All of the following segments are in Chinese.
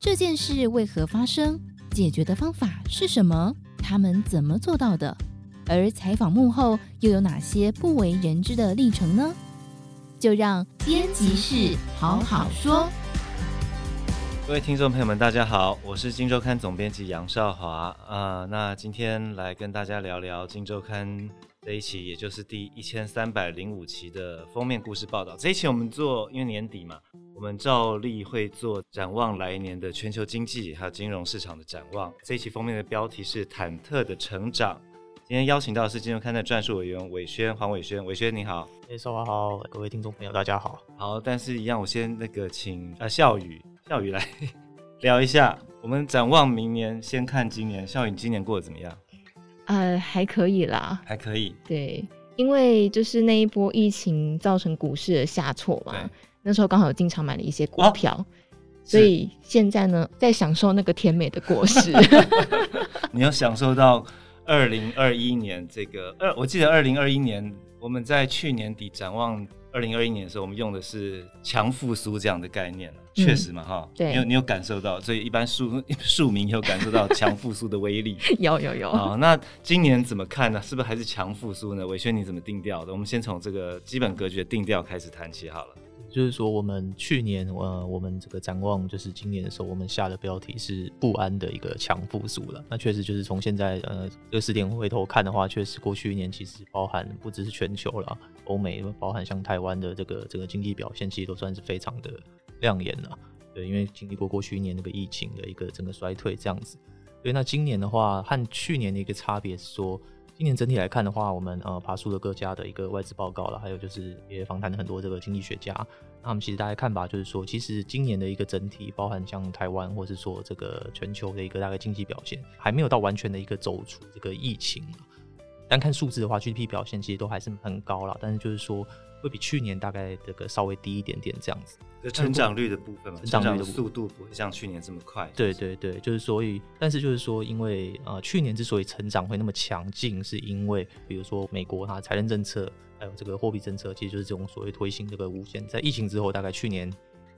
这件事为何发生？解决的方法是什么？他们怎么做到的？而采访幕后又有哪些不为人知的历程呢？就让编辑室好好说。各位听众朋友们，大家好，我是《金周刊》总编辑杨少华啊、呃。那今天来跟大家聊聊《金周刊》这一期，也就是第一千三百零五期的封面故事报道。这一期我们做，因为年底嘛，我们照例会做展望来年的全球经济还有金融市场的展望。这一期封面的标题是“忐忑的成长”。今天邀请到的是《金融刊》的撰述委员韦轩，黄伟轩，玮轩你好。哎，少华好，各位听众朋友大家好。好，但是一样，我先那个请啊，笑宇。笑宇来 聊一下，我们展望明年，先看今年。笑宇今年过得怎么样？呃，还可以啦，还可以。对，因为就是那一波疫情造成股市的下挫嘛，那时候刚好有进场买了一些股票，哦、所以现在呢，在享受那个甜美的果实。你要享受到二零二一年这个二，我记得二零二一年我们在去年底展望。二零二一年的时候，我们用的是强复苏这样的概念，确实嘛，哈、嗯，对，你有你有感受到，所以一般庶 庶民有感受到强复苏的威力，有有有。好，那今年怎么看呢？是不是还是强复苏呢？伟轩你怎么定调的？我们先从这个基本格局的定调开始谈起好了。就是说，我们去年呃，我们这个展望就是今年的时候，我们下的标题是不安的一个强复苏了。那确实就是从现在呃这个时点回头看的话，确实过去一年其实包含不只是全球了，欧美包含像台湾的这个这个经济表现，其实都算是非常的亮眼了。对，因为经历过过去一年那个疫情的一个整个衰退这样子。对，那今年的话和去年的一个差别是说。今年整体来看的话，我们呃爬树了各家的一个外资报告了，还有就是也访谈了很多这个经济学家。那我们其实大家看法就是说，其实今年的一个整体，包含像台湾或是说这个全球的一个大概经济表现，还没有到完全的一个走出这个疫情。单看数字的话，GDP 表现其实都还是很高了，但是就是说。会比去年大概这个稍微低一点点这样子，成长率的部分嘛，成长率的速度不会像去年这么快。对对对，就是所以，但是就是说，因为呃去年之所以成长会那么强劲，是因为比如说美国它财政政策还有这个货币政策，其实就是这种所谓推行这个无限，在疫情之后，大概去年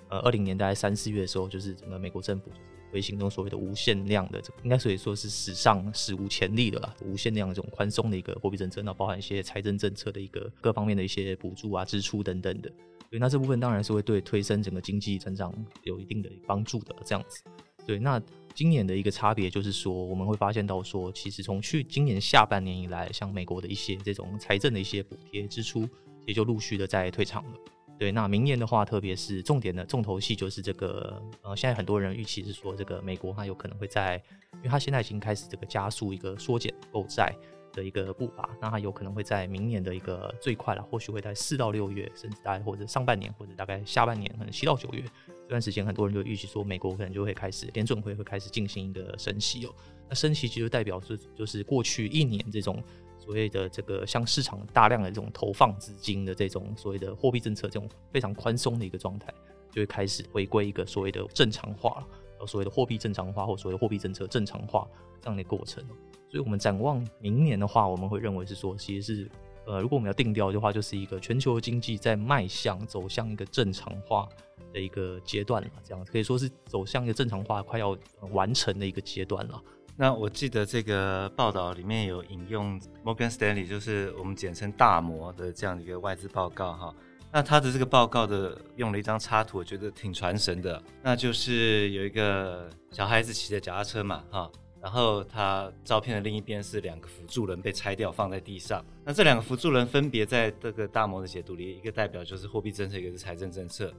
呃二零年大概三四月的时候，就是整个美国政府就是。推行这种所谓的无限量的这个，应该可以说是史上史无前例的啦，无限量的这种宽松的一个货币政策，那包含一些财政政策的一个各方面的一些补助啊、支出等等的。对，那这部分当然是会对推升整个经济成长有一定的帮助的。这样子，对，那今年的一个差别就是说，我们会发现到说，其实从去今年下半年以来，像美国的一些这种财政的一些补贴支出，也就陆续的在退场了。对，那明年的话，特别是重点的重头戏就是这个，呃，现在很多人预期是说，这个美国它有可能会在，因为它现在已经开始这个加速一个缩减购债的一个步伐，那它有可能会在明年的一个最快了，或许会在四到六月，甚至大概或者上半年或者大概下半年，可能七到九月这段时间，很多人就预期说，美国可能就会开始联准会会开始进行一个升息哦，那升息其实代表是就是过去一年这种。所谓的这个向市场大量的这种投放资金的这种所谓的货币政策，这种非常宽松的一个状态，就会开始回归一个所谓的正常化了，所谓的货币正常化或所谓的货币政策正常化这样的过程。所以，我们展望明年的话，我们会认为是说，其实是呃，如果我们要定调的话，就是一个全球经济在迈向走向一个正常化的一个阶段了，这样可以说是走向一个正常化快要完成的一个阶段了。那我记得这个报道里面有引用 Morgan Stanley，就是我们简称大摩的这样一个外资报告哈。那他的这个报告的用了一张插图，我觉得挺传神的。那就是有一个小孩子骑着脚踏车嘛哈，然后他照片的另一边是两个辅助轮被拆掉放在地上。那这两个辅助轮分别在这个大摩的解读里，一个代表就是货币政策，一个是财政政策。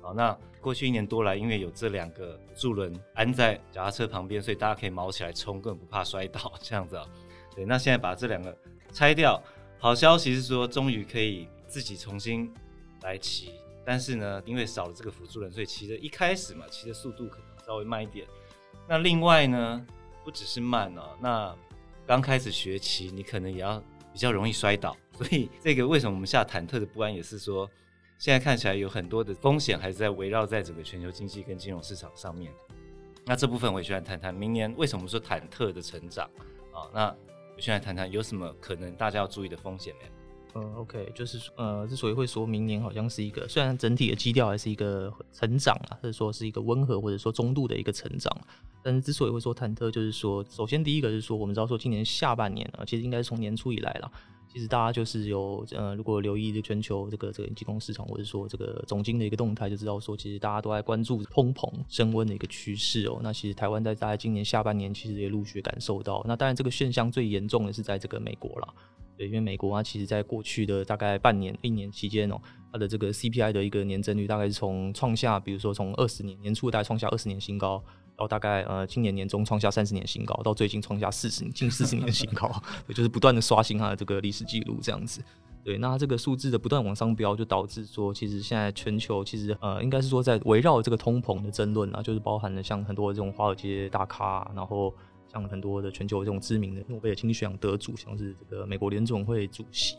好，那过去一年多来，因为有这两个助轮安在脚踏车旁边，所以大家可以毛起来冲，根本不怕摔倒这样子啊。对，那现在把这两个拆掉，好消息是说，终于可以自己重新来骑。但是呢，因为少了这个辅助轮，所以骑的一开始嘛，骑的速度可能稍微慢一点。那另外呢，不只是慢哦，那刚开始学骑，你可能也要比较容易摔倒。所以这个为什么我们下忐忑的不安，也是说。现在看起来有很多的风险还是在围绕在整个全球经济跟金融市场上面。那这部分我也来谈谈明年为什么说忐忑的成长啊？那我现在谈谈有什么可能大家要注意的风险呢？呃，OK，就是呃，之所以会说明年好像是一个，虽然整体的基调还是一个成长啊，或者说是一个温和或者说中度的一个成长，但是之所以会说忐忑，就是说，首先第一个是说，我们知道说今年下半年啊，其实应该是从年初以来了，其实大家就是有呃，如果留意这全球这个这个金融市场或者说这个总经的一个动态，就知道说，其实大家都在关注通膨升温的一个趋势哦。那其实台湾在大概今年下半年其实也陆续感受到，那当然这个现象最严重的是在这个美国了。对，因为美国啊，其实在过去的大概半年、一年期间哦，它的这个 CPI 的一个年增率大概是从创下，比如说从二十年年初大概创下二十年新高，到大概呃今年年中创下三十年新高，到最近创下四十近四十年新高，就是不断的刷新它的这个历史记录这样子。对，那这个数字的不断往上飙，就导致说，其实现在全球其实呃，应该是说在围绕这个通膨的争论啊，就是包含了像很多这种华尔街大咖，然后。像很多的全球这种知名的诺贝尔经济学奖得主，像是这个美国联总会主席，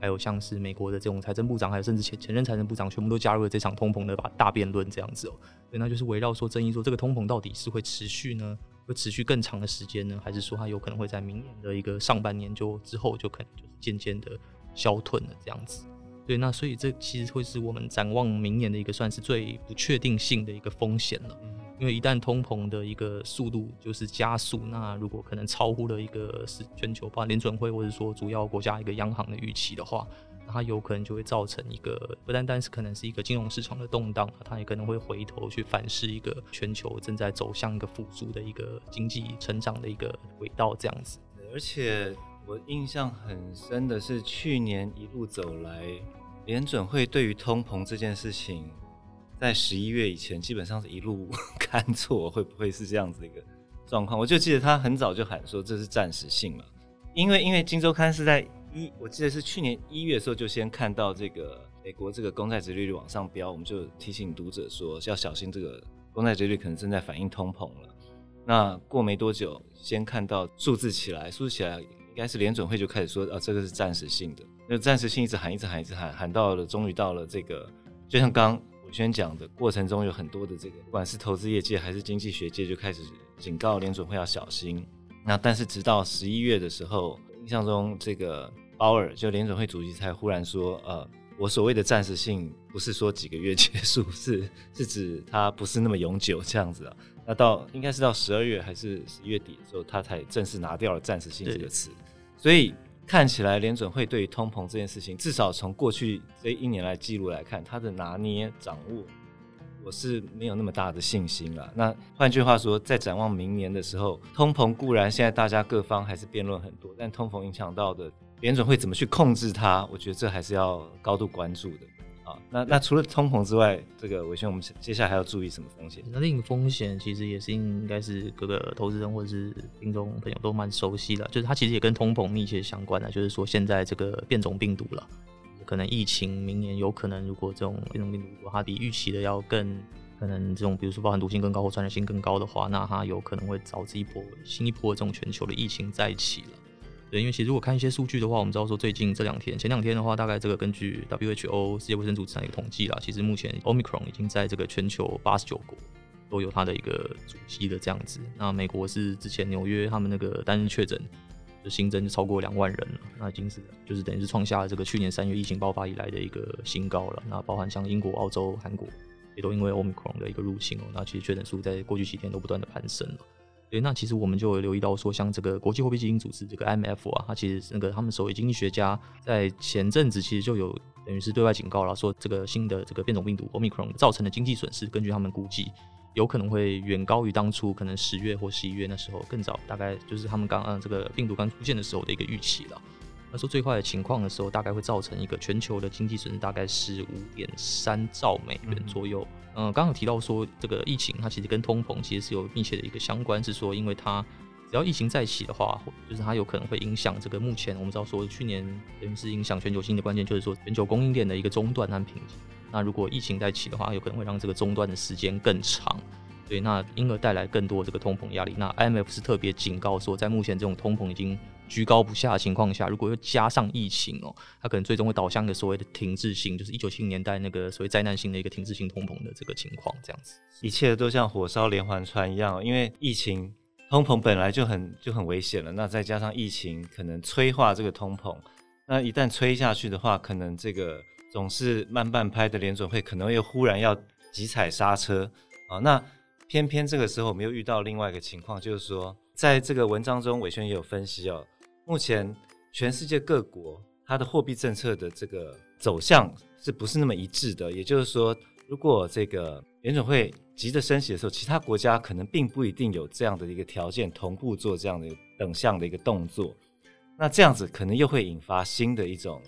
还有像是美国的这种财政部长，还有甚至前前任财政部长，全部都加入了这场通膨的把大辩论这样子哦。对，那就是围绕说争议说这个通膨到底是会持续呢，会持续更长的时间呢，还是说它有可能会在明年的一个上半年就之后就可能就是渐渐的消退了这样子。对，那所以这其实会是我们展望明年的一个算是最不确定性的一个风险了。因为一旦通膨的一个速度就是加速，那如果可能超乎了一个是全球，包括联准会或者说主要国家一个央行的预期的话，那它有可能就会造成一个不单单是可能是一个金融市场的动荡，它也可能会回头去反噬一个全球正在走向一个复苏的一个经济成长的一个轨道这样子。而且我印象很深的是，去年一路走来，联准会对于通膨这件事情。在十一月以前，基本上是一路 看错，会不会是这样子一个状况？我就记得他很早就喊说这是暂时性嘛，因为因为《金周刊》是在一，我记得是去年一月的时候就先看到这个美国这个公债殖利率往上飙，我们就提醒读者说要小心这个公债殖利率可能正在反映通膨了。那过没多久，先看到数字起来，数字起来应该是联准会就开始说啊，这个是暂时性的，那暂时性一直喊一直喊一直喊，喊到了终于到了这个，就像刚。宣讲的过程中有很多的这个，不管是投资业界还是经济学界，就开始警告联准会要小心。那但是直到十一月的时候，印象中这个鲍尔就联准会主席才忽然说，呃，我所谓的暂时性不是说几个月结束，是是指它不是那么永久这样子啊。那到应该是到十二月还是十一月底的时候，他才正式拿掉了暂时性这个词，所以。看起来联准会对于通膨这件事情，至少从过去这一年来记录来看，它的拿捏掌握，我是没有那么大的信心了。那换句话说，在展望明年的时候，通膨固然现在大家各方还是辩论很多，但通膨影响到的联准会怎么去控制它，我觉得这还是要高度关注的。那那除了通膨之外，这个伟轩，我们接下来还要注意什么风险？那另一个风险其实也是应该是各个投资人或者是听众朋友都蛮熟悉的，就是它其实也跟通膨密切相关的，就是说现在这个变种病毒了，可能疫情明年有可能如果这种变种病毒如果它比预期的要更可能这种比如说包含毒性更高或传染性更高的话，那它有可能会导致一波新一波这种全球的疫情再起了。对，因为其实如果看一些数据的话，我们知道说最近这两天，前两天的话，大概这个根据 WHO 世界卫生组织的一个统计啦，其实目前 Omicron 已经在这个全球八十九国都有它的一个足迹的这样子。那美国是之前纽约他们那个单日确诊就新增就超过两万人了，那已经是就是等于是创下了这个去年三月疫情爆发以来的一个新高了。那包含像英国、澳洲、韩国也都因为 Omicron 的一个入侵哦，那其实确诊数在过去几天都不断的攀升了。对，那其实我们就有留意到说，像这个国际货币基金组织这个 m f 啊，它其实那个他们首位经济学家在前阵子其实就有等于是对外警告了，说这个新的这个变种病毒 Omicron 造成的经济损失，根据他们估计，有可能会远高于当初可能十月或十一月那时候更早，大概就是他们刚刚这个病毒刚出现的时候的一个预期了。那说最坏的情况的时候，大概会造成一个全球的经济损失，大概是五点三兆美元左右。嗯，刚刚有提到说这个疫情它其实跟通膨其实是有密切的一个相关，是说因为它只要疫情再起的话，就是它有可能会影响这个目前我们知道说去年等于是影响全球性的关键，就是说全球供应链的一个中断和瓶颈。那如果疫情再起的话，有可能会让这个中断的时间更长。对，那因而带来更多这个通膨压力。那 IMF 是特别警告说，在目前这种通膨已经居高不下的情况下，如果又加上疫情哦，它可能最终会导向一个所谓的停滞性，就是一九七零年代那个所谓灾难性的一个停滞性通膨的这个情况，这样子。一切都像火烧连环船一样，因为疫情通膨本来就很就很危险了，那再加上疫情可能催化这个通膨，那一旦催下去的话，可能这个总是慢半拍的联准会可能又忽然要急踩刹车啊。那偏偏这个时候我们又遇到另外一个情况，就是说，在这个文章中，伟轩也有分析哦，目前全世界各国它的货币政策的这个走向是不是那么一致的？也就是说，如果这个联准会急着升息的时候，其他国家可能并不一定有这样的一个条件同步做这样的等向的一个动作。那这样子可能又会引发新的一种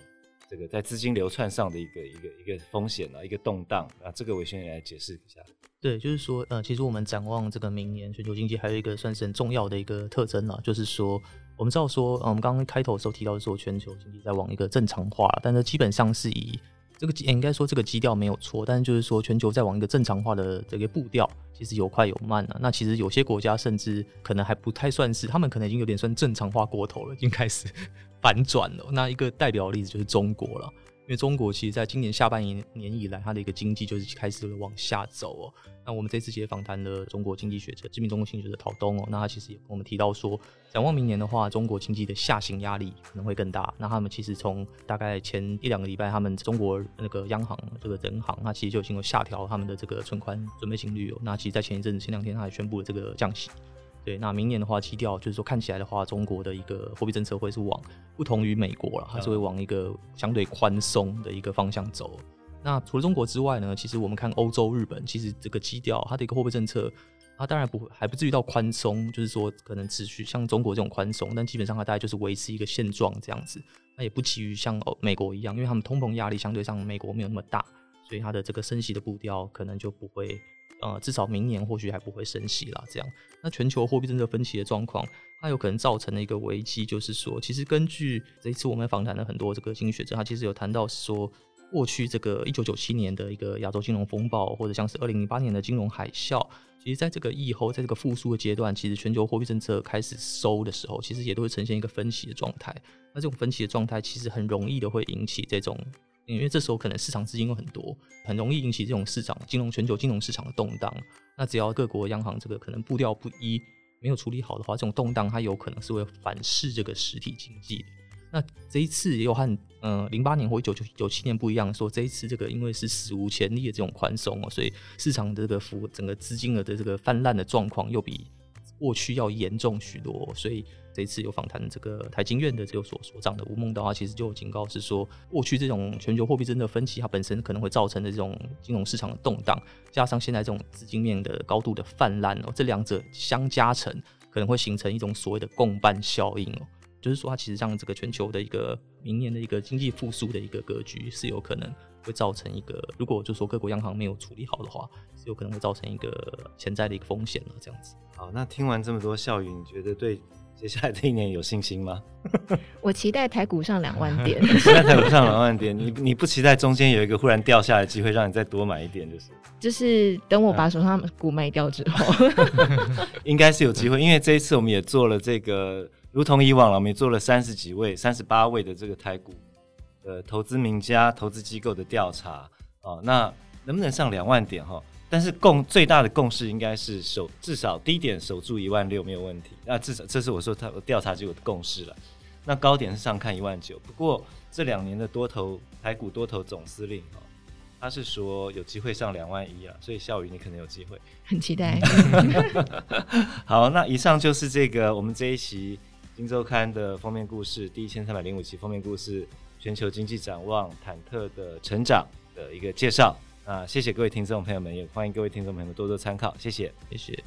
这个在资金流窜上的一个一个一个风险啊，一个动荡啊。这个我先来解释一下。对，就是说，呃，其实我们展望这个明年全球经济，还有一个算是很重要的一个特征啊，就是说，我们知道说，呃，我们刚刚开头的时候提到说，全球经济在往一个正常化，但是基本上是以。这个应该说这个基调没有错，但是就是说全球在往一个正常化的这个步调，其实有快有慢啊。那其实有些国家甚至可能还不太算是，他们可能已经有点算正常化过头了，已经开始 反转了。那一个代表的例子就是中国了。因为中国其实在今年下半年年以来，它的一个经济就是开始往下走哦。那我们这次也访谈了中国经济学者、知名中国经济学者陶东哦，那他其实也跟我们提到说，展望明年的话，中国经济的下行压力可能会更大。那他们其实从大概前一两个礼拜，他们中国那个央行这个人行，那其实就已经有下调他们的这个存款准备金率哦。那其实，在前一阵子、前两天，他还宣布了这个降息。对，那明年的话，基调就是说，看起来的话，中国的一个货币政策会是往不同于美国了，它是会往一个相对宽松的一个方向走。那除了中国之外呢，其实我们看欧洲、日本，其实这个基调，它的一个货币政策，它当然不会还不至于到宽松，就是说可能持续像中国这种宽松，但基本上它大概就是维持一个现状这样子。那也不急于像美国一样，因为他们通膨压力相对上美国没有那么大，所以它的这个升息的步调可能就不会。呃，至少明年或许还不会升息啦。这样，那全球货币政策分歧的状况，它有可能造成的一个危机，就是说，其实根据这一次我们访谈的很多这个经济学者，他其实有谈到说，过去这个一九九七年的一个亚洲金融风暴，或者像是二零零八年的金融海啸，其实在这个疫后，在这个复苏的阶段，其实全球货币政策开始收的时候，其实也都会呈现一个分歧的状态。那这种分歧的状态，其实很容易的会引起这种。因为这时候可能市场资金有很多，很容易引起这种市场金融全球金融市场的动荡。那只要各国央行这个可能步调不一，没有处理好的话，这种动荡它有可能是会反噬这个实体经济。那这一次也有和嗯零八年或一九九九七年不一样，说这一次这个因为是史无前例的这种宽松哦，所以市场的这个幅整个资金额的这个泛滥的状况又比过去要严重许多，所以。这一次有访谈这个台经院的这个所所长的吴孟道，其实就有警告是说，过去这种全球货币政策分歧，它本身可能会造成的这种金融市场的动荡，加上现在这种资金面的高度的泛滥哦，这两者相加成，可能会形成一种所谓的共伴效应哦，就是说它其实让这个全球的一个明年的一个经济复苏的一个格局是有可能会造成一个，如果就是说各国央行没有处理好的话，是有可能会造成一个潜在的一个风险了，这样子。好，那听完这么多笑语，你觉得对？接下来这一年有信心吗？我期待台股上两万点。期待台股上两万点，你你不期待中间有一个忽然掉下来的机会，让你再多买一点，就是就是等我把手上股卖掉之后，应该是有机会。因为这一次我们也做了这个，如同以往了，我们也做了三十几位、三十八位的这个台股的投资名家、投资机构的调查啊，那能不能上两万点哈？但是共最大的共识应该是守至少低点守住一万六没有问题。那至少这是我说他调查结果的共识了。那高点是上看一万九。不过这两年的多头台股多头总司令哦他是说有机会上两万一啊。所以笑宇你可能有机会，很期待。好，那以上就是这个我们这一期《新周刊》的封面故事，第一千三百零五期封面故事，全球经济展望，忐忑的成长的一个介绍。啊，谢谢各位听众朋友们，也欢迎各位听众朋友们多多参考，谢谢，谢谢。